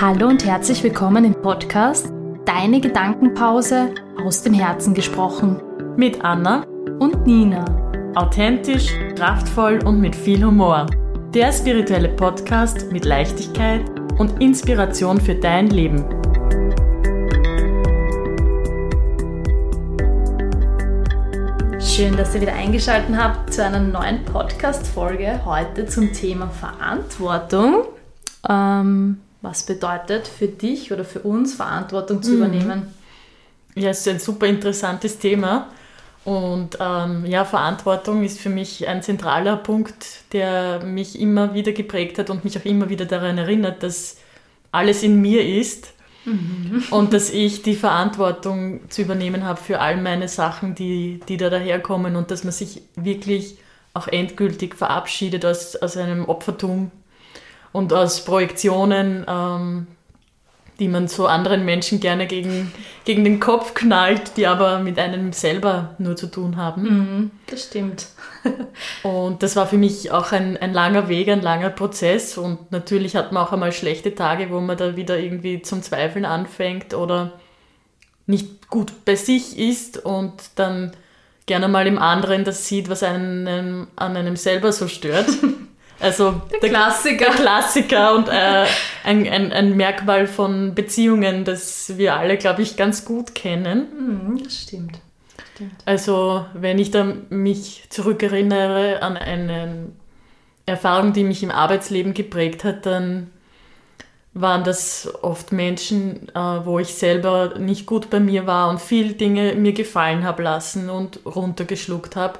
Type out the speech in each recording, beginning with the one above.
Hallo und herzlich willkommen im Podcast Deine Gedankenpause aus dem Herzen gesprochen. Mit Anna Und Nina. authentisch, kraftvoll und mit viel Humor. Der spirituelle Podcast mit Leichtigkeit und Inspiration für dein Leben. Schön, dass ihr wieder eingeschaltet habt zu einer neuen Podcast-Folge. Heute zum Thema Verantwortung. Ähm, was bedeutet für dich oder für uns Verantwortung zu übernehmen? Ja, es ist ein super interessantes Thema. Und ähm, ja, Verantwortung ist für mich ein zentraler Punkt, der mich immer wieder geprägt hat und mich auch immer wieder daran erinnert, dass alles in mir ist und dass ich die Verantwortung zu übernehmen habe für all meine Sachen, die, die da daherkommen und dass man sich wirklich auch endgültig verabschiedet aus, aus einem Opfertum und aus Projektionen, ähm, die man so anderen Menschen gerne gegen, gegen den Kopf knallt, die aber mit einem selber nur zu tun haben. Mhm, das stimmt. Und das war für mich auch ein, ein langer Weg, ein langer Prozess. Und natürlich hat man auch einmal schlechte Tage, wo man da wieder irgendwie zum Zweifeln anfängt oder nicht gut bei sich ist und dann gerne mal im anderen das sieht, was einen an einem selber so stört. Also der, Klassiker. Der Klassiker und äh, ein, ein, ein Merkmal von Beziehungen, das wir alle, glaube ich, ganz gut kennen. Mhm, das stimmt. stimmt. Also wenn ich da mich zurückerinnere an eine Erfahrung, die mich im Arbeitsleben geprägt hat, dann waren das oft Menschen, äh, wo ich selber nicht gut bei mir war und viel Dinge mir gefallen habe lassen und runtergeschluckt habe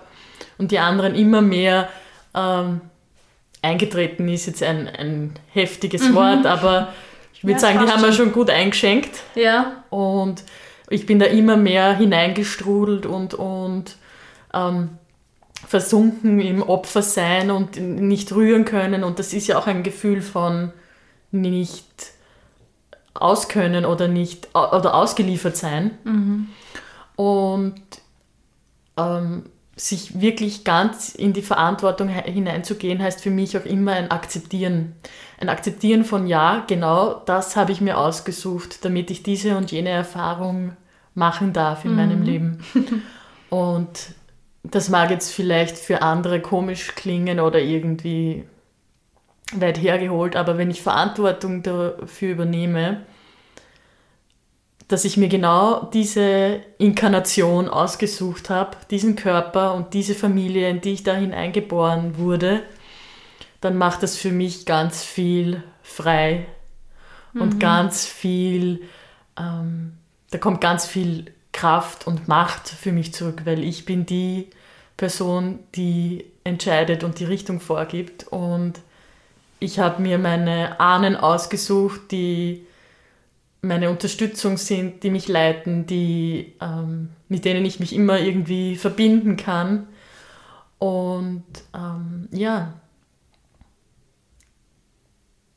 und die anderen immer mehr ähm, eingetreten ist jetzt ein, ein heftiges Wort, aber ich würde Ja, sagen, die haben wir schon. gut eingeschenkt. Ja, Und ich bin da immer mehr hineingestrudelt und, und ähm, versunken im Opfersein und nicht rühren können. Und das ist ja auch ein Gefühl von nicht auskönnen oder nicht oder ausgeliefert sein. Und ähm, sich wirklich ganz in die Verantwortung he- hineinzugehen, heißt für mich auch immer ein Akzeptieren. Ein Akzeptieren von, ja, genau das habe ich mir ausgesucht, damit ich diese und jene Erfahrung machen darf in meinem Leben. Und das mag jetzt vielleicht für andere komisch klingen oder irgendwie weit hergeholt, aber wenn ich Verantwortung dafür übernehme, dass ich mir genau diese Inkarnation ausgesucht habe, diesen Körper und diese Familie, in die ich da hineingeboren wurde, dann macht das für mich ganz viel frei und ganz viel, ähm, da kommt ganz viel Kraft und Macht für mich zurück, weil ich bin die Person, die entscheidet und die Richtung vorgibt und ich habe mir meine Ahnen ausgesucht, die meine Unterstützung sind, die mich leiten, die, ähm, mit denen ich mich immer irgendwie verbinden kann. Und ähm, ja,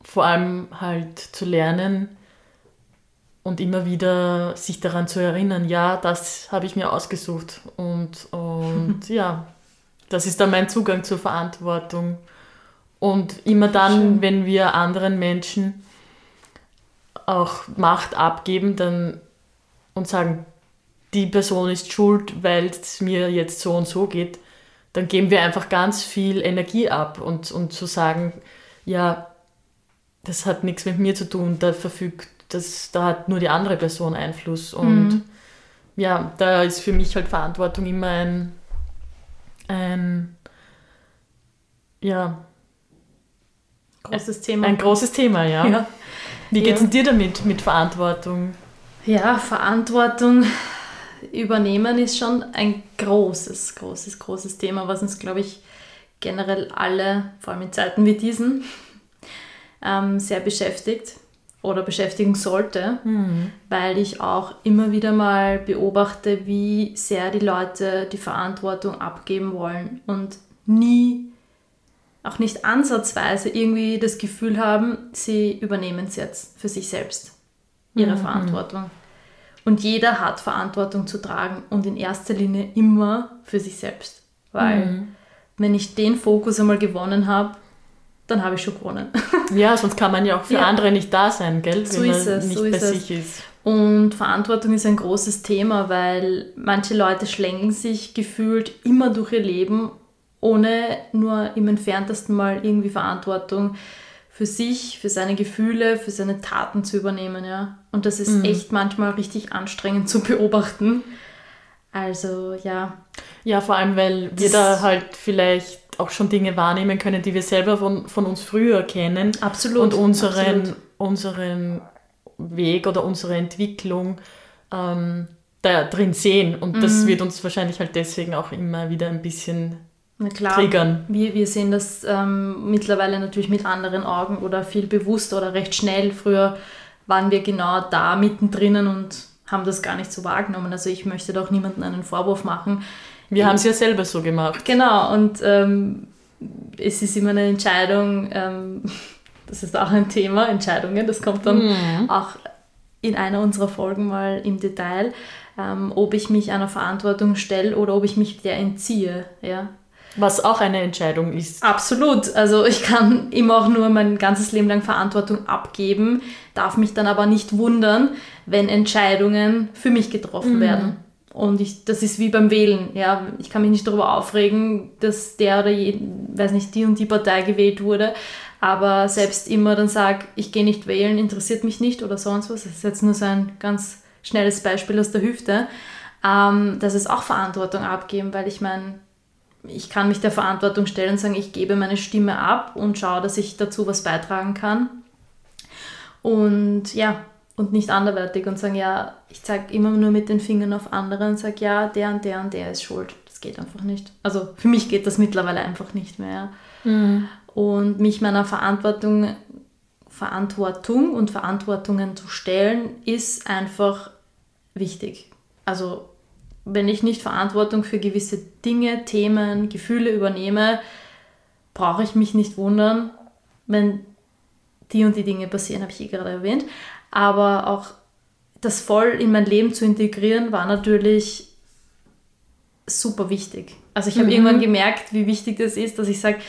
vor allem halt zu lernen und immer wieder sich daran zu erinnern, ja, das habe ich mir ausgesucht. Und, und ja, das ist dann mein Zugang zur Verantwortung. Und immer dann, Schön. wenn wir anderen Menschen auch Macht abgeben dann, und sagen, die Person ist schuld, weil es mir jetzt so und so geht, dann geben wir einfach ganz viel Energie ab und, und zu sagen, ja, das hat nichts mit mir zu tun, da verfügt, das, da hat nur die andere Person Einfluss. Und ja, da ist für mich halt Verantwortung immer ein, ein ja, großes Thema. ein großes Thema, ja. ja. Wie Ja. denn dir damit, mit Verantwortung? Ja, Verantwortung übernehmen ist schon ein großes, großes, großes Thema, was uns, glaube ich, generell alle, vor allem in Zeiten wie diesen, ähm, sehr beschäftigt oder beschäftigen sollte, weil ich auch immer wieder mal beobachte, wie sehr die Leute die Verantwortung abgeben wollen und nie, auch nicht ansatzweise irgendwie das Gefühl haben, sie übernehmen es jetzt für sich selbst, ihre Verantwortung. Und jeder hat Verantwortung zu tragen und in erster Linie immer für sich selbst. Weil wenn ich den Fokus einmal gewonnen habe, dann habe ich schon gewonnen. Ja, sonst kann man ja auch für Ja. andere nicht da sein, gell? So Wenn man ist es, nicht so bei ist es. sich ist. Und Verantwortung ist ein großes Thema, weil manche Leute schlängeln sich gefühlt immer durch ihr Leben, ohne nur im entferntesten Mal irgendwie Verantwortung für sich, für seine Gefühle, für seine Taten zu übernehmen, ja. Und das ist echt manchmal richtig anstrengend zu beobachten. Also ja, Ja, vor allem, weil wir Das- da halt vielleicht auch schon Dinge wahrnehmen können, die wir selber von, von uns früher kennen. absolut. und unseren, absolut. unseren Weg oder unsere Entwicklung ähm, da drin sehen. Und Mhm. das wird uns wahrscheinlich halt deswegen auch immer wieder ein bisschen Na klar, triggern. Wir, wir sehen das ähm, mittlerweile natürlich mit anderen Augen oder viel bewusster oder recht schnell. Früher waren wir genau da mittendrin und haben das gar nicht so wahrgenommen. Also ich möchte doch niemandem einen Vorwurf machen. Wir haben es ja selber so gemacht. Genau, und ähm, es ist immer eine Entscheidung, ähm, das ist auch ein Thema, Entscheidungen, das kommt dann Mhm. auch in einer unserer Folgen mal im Detail, ähm, ob ich mich einer Verantwortung stelle oder ob ich mich der entziehe. Ja? Was auch eine Entscheidung ist. Absolut. Also ich kann immer auch nur mein ganzes Leben lang Verantwortung abgeben, darf mich dann aber nicht wundern, wenn Entscheidungen für mich getroffen werden. Und ich, das ist wie beim Wählen. Ja, ich kann mich nicht darüber aufregen, dass der oder je, weiß nicht, die und die Partei gewählt wurde. Aber selbst immer dann sag, ich gehe nicht wählen, interessiert mich nicht oder sonst was. Das ist jetzt nur so ein ganz schnelles Beispiel aus der Hüfte. Ähm, das ist auch Verantwortung abgeben, weil ich meine, ich kann mich der Verantwortung stellen und sagen, ich gebe meine Stimme ab und schaue, dass ich dazu was beitragen kann. Und ja, und nicht anderweitig und sagen, ja, ich zeige immer nur mit den Fingern auf andere und sage, ja, der und der und der ist schuld. Das geht einfach nicht. Also für mich geht das mittlerweile einfach nicht mehr. ja. Und mich meiner Verantwortung, Verantwortung und Verantwortungen zu stellen, ist einfach wichtig. Also wenn ich nicht Verantwortung für gewisse Dinge, Themen, Gefühle übernehme, brauche ich mich nicht wundern, wenn die und die Dinge passieren, habe ich eh gerade erwähnt. Aber auch das voll in mein Leben zu integrieren, war natürlich super wichtig. Also ich habe irgendwann gemerkt, wie wichtig das ist, dass ich sage,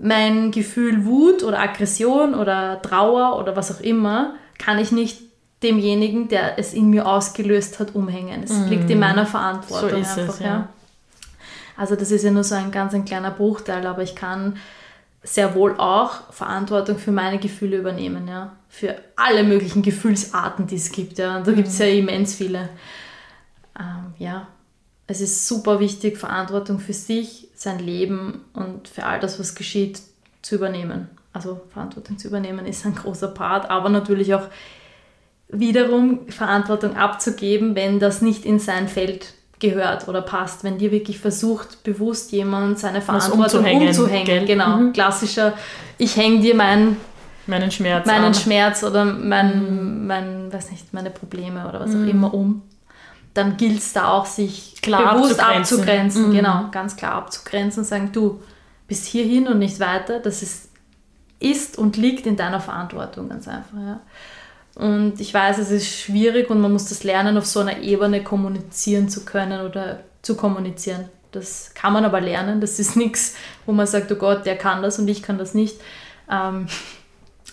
mein Gefühl Wut oder Aggression oder Trauer oder was auch immer, kann ich nicht demjenigen, der es in mir ausgelöst hat, umhängen. Es liegt in meiner Verantwortung So ist es, einfach. ja. ja. Also das ist ja nur so ein ganz ein kleiner Bruchteil, aber ich kann sehr wohl auch Verantwortung für meine Gefühle übernehmen, ja. Für alle möglichen Gefühlsarten, die es gibt, ja. Und da gibt es ja immens viele. Ähm, ja, es ist super wichtig, Verantwortung für sich, sein Leben und für all das, was geschieht, zu übernehmen. Also Verantwortung zu übernehmen ist ein großer Part, aber natürlich auch wiederum Verantwortung abzugeben, wenn das nicht in sein Feld gehört oder passt. Wenn dir wirklich versucht, bewusst jemand seine Verantwortung umzuhängen, umzuhängen. gell? Genau, Mhm. klassischer, ich hänge dir meinen Meinen Schmerz meinen an. Schmerz oder mein, mein, weiß nicht, meine Probleme oder was Mhm. auch immer um, dann gilt es da auch, sich Klar bewusst abzugrenzen. abzugrenzen. Mhm. Genau, ganz klar abzugrenzen und sagen, du, bis hierhin und nicht weiter, das ist, ist und liegt in deiner Verantwortung ganz einfach. Ja. Und ich weiß, es ist schwierig und man muss das lernen, auf so einer Ebene kommunizieren zu können oder zu kommunizieren. Das kann man aber lernen. Das ist nichts, wo man sagt, oh Gott, der kann das und ich kann das nicht. Ähm,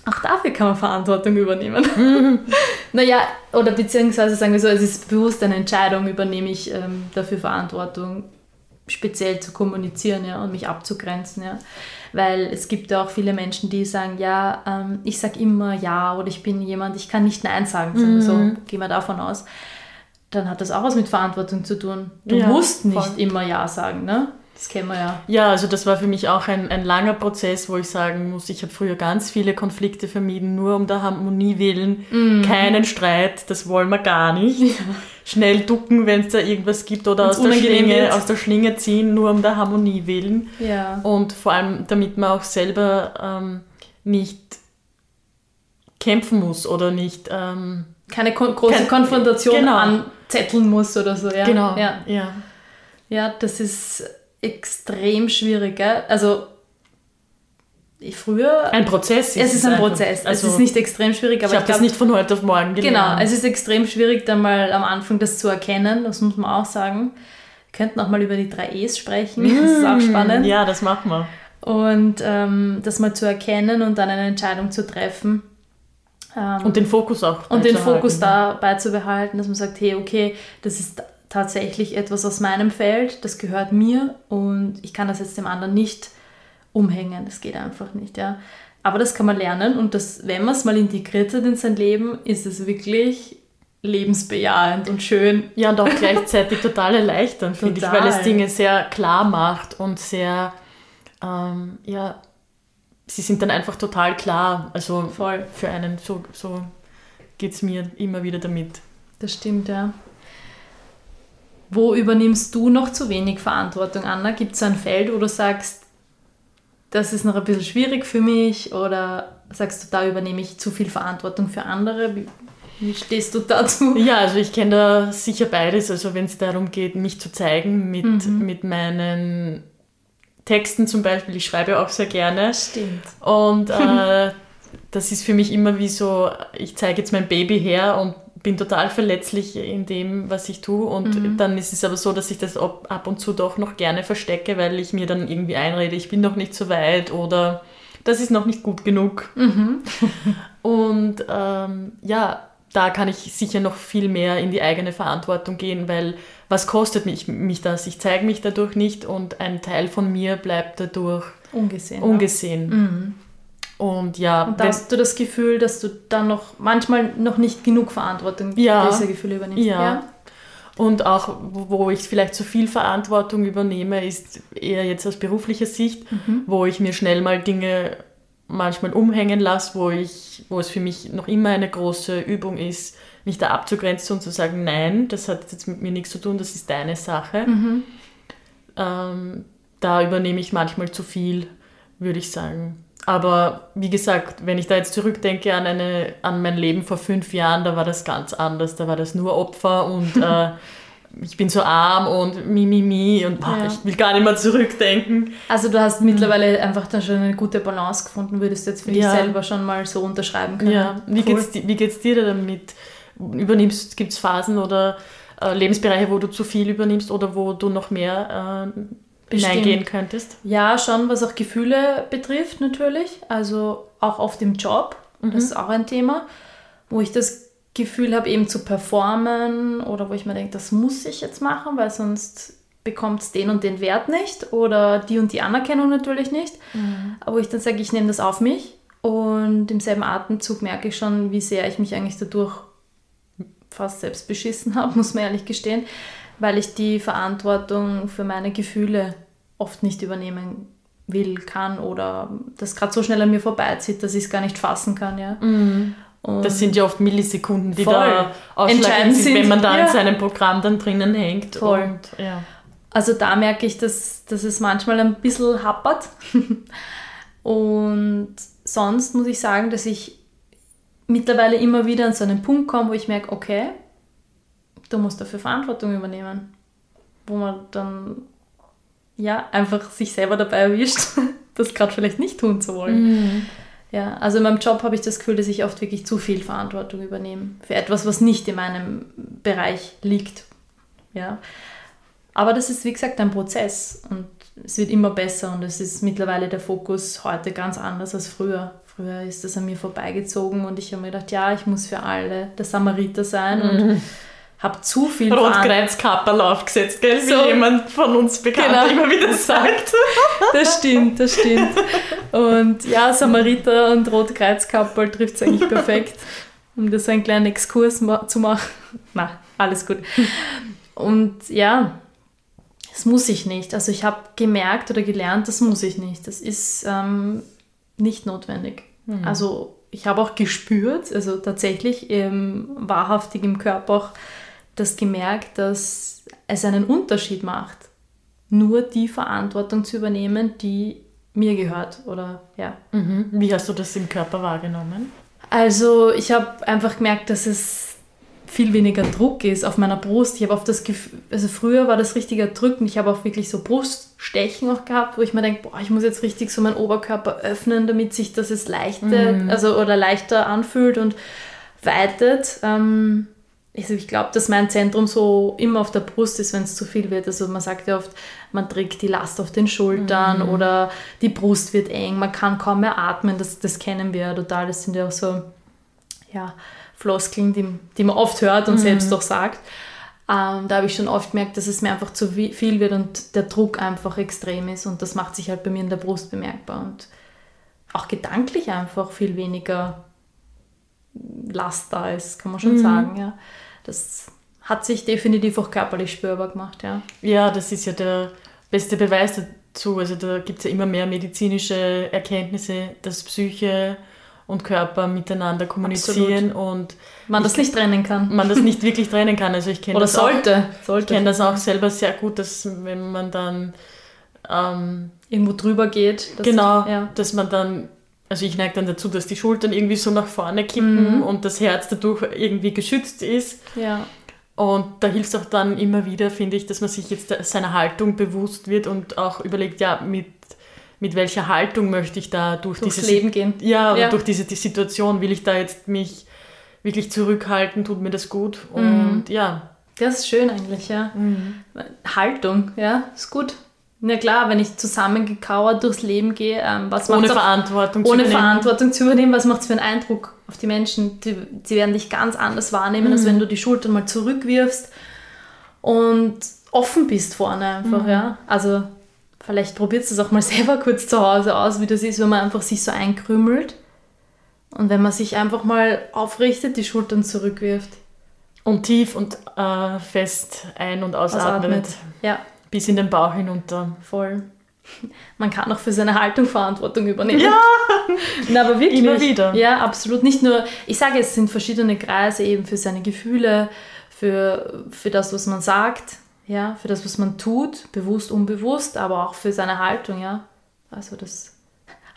auch dafür kann man Verantwortung übernehmen. naja, oder beziehungsweise sagen wir so, es ist bewusst eine Entscheidung, übernehme ich ähm, dafür Verantwortung, speziell zu kommunizieren ja, und mich abzugrenzen. Ja. Weil es gibt ja auch viele Menschen, die sagen, ja, ähm, ich sage immer ja oder ich bin jemand, ich kann nicht Nein sagen. Wir so, gehen wir davon aus. Dann hat das auch was mit Verantwortung zu tun. Du Ja, musst nicht voll. immer Ja sagen, ne? Das kennen wir ja. Ja, also das war für mich auch ein, ein langer Prozess, wo ich sagen muss, ich habe früher ganz viele Konflikte vermieden, nur um der Harmonie willen. Mhm. Keinen Streit, das wollen wir gar nicht. Schnell ducken, wenn es da irgendwas gibt oder Wenn's aus der, Schlinge, wird. aus der Schlinge ziehen, nur um der Harmonie willen. Ja. Und vor allem, damit man auch selber ähm, nicht kämpfen muss oder nicht... Ähm, keine kon große Kein- Konfrontation genau. anzetteln muss oder so. Ja. genau. Ja. ja. ja, das ist extrem schwierig. Gell? Also früher. Ein Prozess es ist ein einfach. Prozess. Also, es ist nicht extrem schwierig, ich aber habe ich das glaube, nicht von heute auf morgen gelernt. genau, es ist extrem schwierig, dann mal am Anfang das zu erkennen. Das muss man auch sagen. Wir könnten auch mal über die drei E's sprechen. Das ist auch spannend. Ja, das machen wir. Und ähm, das mal zu erkennen und dann eine Entscheidung zu treffen. Ähm, und den Fokus auch. Und den Fokus dabei zu behalten, dass man sagt, hey, okay, das ist tatsächlich etwas aus meinem Feld, das gehört mir und ich kann das jetzt dem anderen nicht umhängen. Das geht einfach nicht, ja. Aber das kann man lernen und das, wenn man es mal integriert hat in sein Leben, ist es wirklich lebensbejahend und schön. Ja, und auch gleichzeitig total erleichternd, finde ich, weil es Dinge sehr klar macht und sehr, ähm, ja, sie sind dann einfach total klar. Also Voll. für einen, so, so geht es mir immer wieder damit. Das stimmt, ja. Wo übernimmst du noch zu wenig Verantwortung, Anna? Gibt es ein Feld, wo du sagst, das ist noch ein bisschen schwierig für mich oder sagst du, da übernehme ich zu viel Verantwortung für andere? Wie, wie stehst du dazu? Ja, also ich kenne da sicher beides. Also wenn es darum geht, mich zu zeigen mit, mhm. mit meinen Texten zum Beispiel, ich schreibe auch sehr gerne. Stimmt. Und äh, das ist für mich immer wie so, ich zeige jetzt mein Baby her und bin total verletzlich in dem, was ich tue. Und mhm. dann ist es aber so, dass ich das ab und zu doch noch gerne verstecke, weil ich mir dann irgendwie einrede, ich bin noch nicht so weit oder das ist noch nicht gut genug. Mhm. und ähm, ja, da kann ich sicher noch viel mehr in die eigene Verantwortung gehen, weil was kostet mich, mich das? Ich zeige mich dadurch nicht und ein Teil von mir bleibt dadurch ungesehen. ungesehen. Mhm. Und ja. Und da hast du das Gefühl, dass du dann noch manchmal noch nicht genug Verantwortung ja, für diese Gefühle übernimmst. Ja. ja. Und auch, wo ich vielleicht zu viel Verantwortung übernehme, ist eher jetzt aus beruflicher Sicht, mhm. wo ich mir schnell mal Dinge manchmal umhängen lasse, wo, ich, wo es für mich noch immer eine große Übung ist, mich da abzugrenzen und zu sagen, nein, das hat jetzt mit mir nichts zu tun, das ist deine Sache. Mhm. Ähm, da übernehme ich manchmal zu viel, würde ich sagen. Aber wie gesagt, wenn ich da jetzt zurückdenke an, eine, an mein Leben vor fünf Jahren, da war das ganz anders. Da war das nur Opfer und äh, ich bin so arm und mi, mi, mi und boah, ja. ich will gar nicht mehr zurückdenken. Also du hast mittlerweile einfach dann schon eine gute Balance gefunden, würdest du jetzt für ja. dich selber schon mal so unterschreiben können. Ja, wie cool. geht's, wie geht's dir damit? Übernimmst, gibt es Phasen oder äh, Lebensbereiche, wo du zu viel übernimmst oder wo du noch mehr äh, hineingehen könntest? Ja, schon, was auch Gefühle betrifft natürlich. Also auch auf dem Job. Mhm. Das ist auch ein Thema, wo ich das Gefühl habe, eben zu performen oder wo ich mir denke, das muss ich jetzt machen, weil sonst bekommt es den und den Wert nicht oder die und die Anerkennung natürlich nicht. Mhm. Aber wo ich dann sage, ich nehme das auf mich und im selben Atemzug merke ich schon, wie sehr ich mich eigentlich dadurch fast selbst beschissen habe, muss man ehrlich gestehen weil ich die Verantwortung für meine Gefühle oft nicht übernehmen will, kann oder das gerade so schnell an mir vorbeizieht, dass ich es gar nicht fassen kann. Ja. Mhm. das sind ja oft Millisekunden, die da ausschlaggebend sind, wenn man da ja. in seinem Programm dann drinnen hängt. Voll. Und, ja. Also da merke ich, dass, dass es manchmal ein bisschen happert. und sonst muss ich sagen, dass ich mittlerweile immer wieder an so einen Punkt komme, wo ich merke, okay, du musst dafür Verantwortung übernehmen. Wo man dann ja einfach sich selber dabei erwischt, das gerade vielleicht nicht tun zu wollen. Mhm. Ja, also in meinem Job habe ich das Gefühl, dass ich oft wirklich zu viel Verantwortung übernehme für etwas, was nicht in meinem Bereich liegt. Ja. Aber das ist, wie gesagt, ein Prozess und es wird immer besser und es ist mittlerweile der Fokus heute ganz anders als früher. Früher ist das an mir vorbeigezogen und ich habe mir gedacht, ja, ich muss für alle der Samariter sein mhm. und habe zu viel Rotkreuzkapperl aufgesetzt, gell? So. Wie jemand von uns bekannt genau. immer wieder sagt. Das stimmt, das stimmt. Und ja, Samariter und Rotkreuzkapperl trifft es eigentlich perfekt, um das einen kleinen Exkurs ma zu machen. Na, alles gut. Und ja, das muss ich nicht. Also ich habe gemerkt oder gelernt, das muss ich nicht. Das ist ähm, nicht notwendig. Mhm. Also ich habe auch gespürt, also tatsächlich ähm, wahrhaftig im Körper auch, das gemerkt, dass es einen Unterschied macht, nur die Verantwortung zu übernehmen, die mir gehört oder ja. Mhm. Wie hast du das im Körper wahrgenommen? Also ich habe einfach gemerkt, dass es viel weniger Druck ist auf meiner Brust. Ich habe auf das Gefühl, also früher war das richtiger Drücken. Ich habe auch wirklich so Bruststechen auch gehabt, wo ich mir denke, boah, ich muss jetzt richtig so meinen Oberkörper öffnen, damit sich das jetzt leichter, mm. also oder leichter anfühlt und weitet. Ähm, also ich glaube, dass mein Zentrum so immer auf der Brust ist, wenn es zu viel wird. Also man sagt ja oft, man trägt die Last auf den Schultern mhm. oder die Brust wird eng, man kann kaum mehr atmen, das, das kennen wir ja total. Das sind ja auch so ja, Floskeln, die, die man oft hört und mhm. selbst auch sagt. Ähm, da habe ich schon oft gemerkt, dass es mir einfach zu viel wird und der Druck einfach extrem ist und das macht sich halt bei mir in der Brust bemerkbar und auch gedanklich einfach viel weniger Last da ist, kann man schon mhm. sagen. Ja. Das hat sich definitiv auch körperlich spürbar gemacht. Ja, ja das ist ja der beste Beweis dazu. Also da gibt es ja immer mehr medizinische Erkenntnisse, dass Psyche und Körper miteinander kommunizieren Absolut. und man das nicht trennen kann. Man das nicht wirklich trennen kann. Also ich kenne das sollte. Auch, sollte. Ich kenne das auch selber sehr gut, dass wenn man dann ähm, irgendwo drüber geht, dass genau, ja. dass man dann also ich neige dann dazu, dass die Schultern irgendwie so nach vorne kippen mhm. und das Herz dadurch irgendwie geschützt ist. Ja. Und da hilft es auch dann immer wieder, finde ich, dass man sich jetzt seiner Haltung bewusst wird und auch überlegt, ja, mit, mit welcher Haltung möchte ich da durch Durchs dieses Leben gehen. Ja, ja. durch diese die Situation, will ich da jetzt mich wirklich zurückhalten, tut mir das gut. Mhm. Und ja. Das ist schön eigentlich, ja. Mhm. Haltung, ja, ist gut. Na klar, wenn ich zusammengekauert durchs Leben gehe, ähm, was ohne Verantwortung, ohne zu Verantwortung zu übernehmen, was macht es für einen Eindruck auf die Menschen? Die, die werden dich ganz anders wahrnehmen, mhm. als wenn du die Schultern mal zurückwirfst und offen bist vorne einfach, mhm. ja. Also vielleicht probiert es auch mal selber kurz zu Hause aus, wie das ist, wenn man einfach sich so einkrümelt und wenn man sich einfach mal aufrichtet, die Schultern zurückwirft. Und tief und äh, fest ein- und ausatmet. ausatmet. Ja, bis in den Bauch hinunter. Voll. Man kann auch für seine Haltung Verantwortung übernehmen. Ja! Na, aber wirklich. Immer wieder. Ja, absolut. Nicht nur, ich sage, es sind verschiedene Kreise eben für seine Gefühle, für, für das, was man sagt, ja, für das, was man tut, bewusst, unbewusst, aber auch für seine Haltung, ja. Also das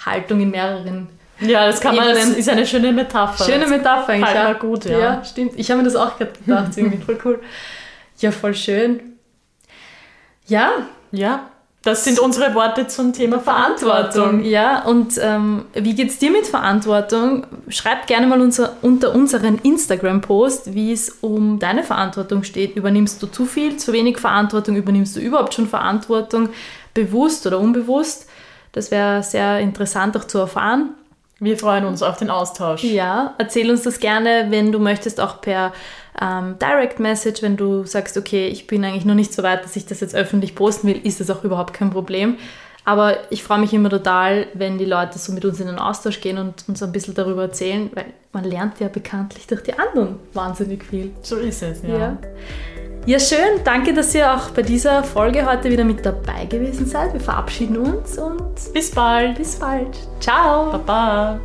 Haltung in mehreren ja, das kann man, das ist eine schöne Metapher. Schöne Metapher eigentlich. ja. gut, ja. Ja, stimmt. Ich habe mir das auch gerade gedacht, irgendwie voll cool. Ja, voll schön. Ja. Ja. Das sind unsere Worte zum Thema Verantwortung. Verantwortung. Ja, und ähm, wie es dir mit Verantwortung? Schreib gerne mal unser, unter unseren Instagram-Post, wie es um deine Verantwortung steht. Übernimmst du zu viel, zu wenig Verantwortung? Übernimmst du überhaupt schon Verantwortung, bewusst oder unbewusst? Das wäre sehr interessant auch zu erfahren. Wir freuen uns auf den Austausch. Ja, erzähl uns das gerne, wenn du möchtest, auch per ähm, Direct Message. Wenn du sagst, okay, ich bin eigentlich noch nicht so weit, dass ich das jetzt öffentlich posten will, ist das auch überhaupt kein Problem. Aber ich freue mich immer total, wenn die Leute so mit uns in den Austausch gehen und uns ein bisschen darüber erzählen, weil man lernt ja bekanntlich durch die anderen wahnsinnig viel. So ist es, ja. ja. Ja, schön. Danke, dass ihr auch bei dieser Folge heute wieder mit dabei gewesen seid. Wir verabschieden uns und bis bald. Bis bald. Ciao. Baba.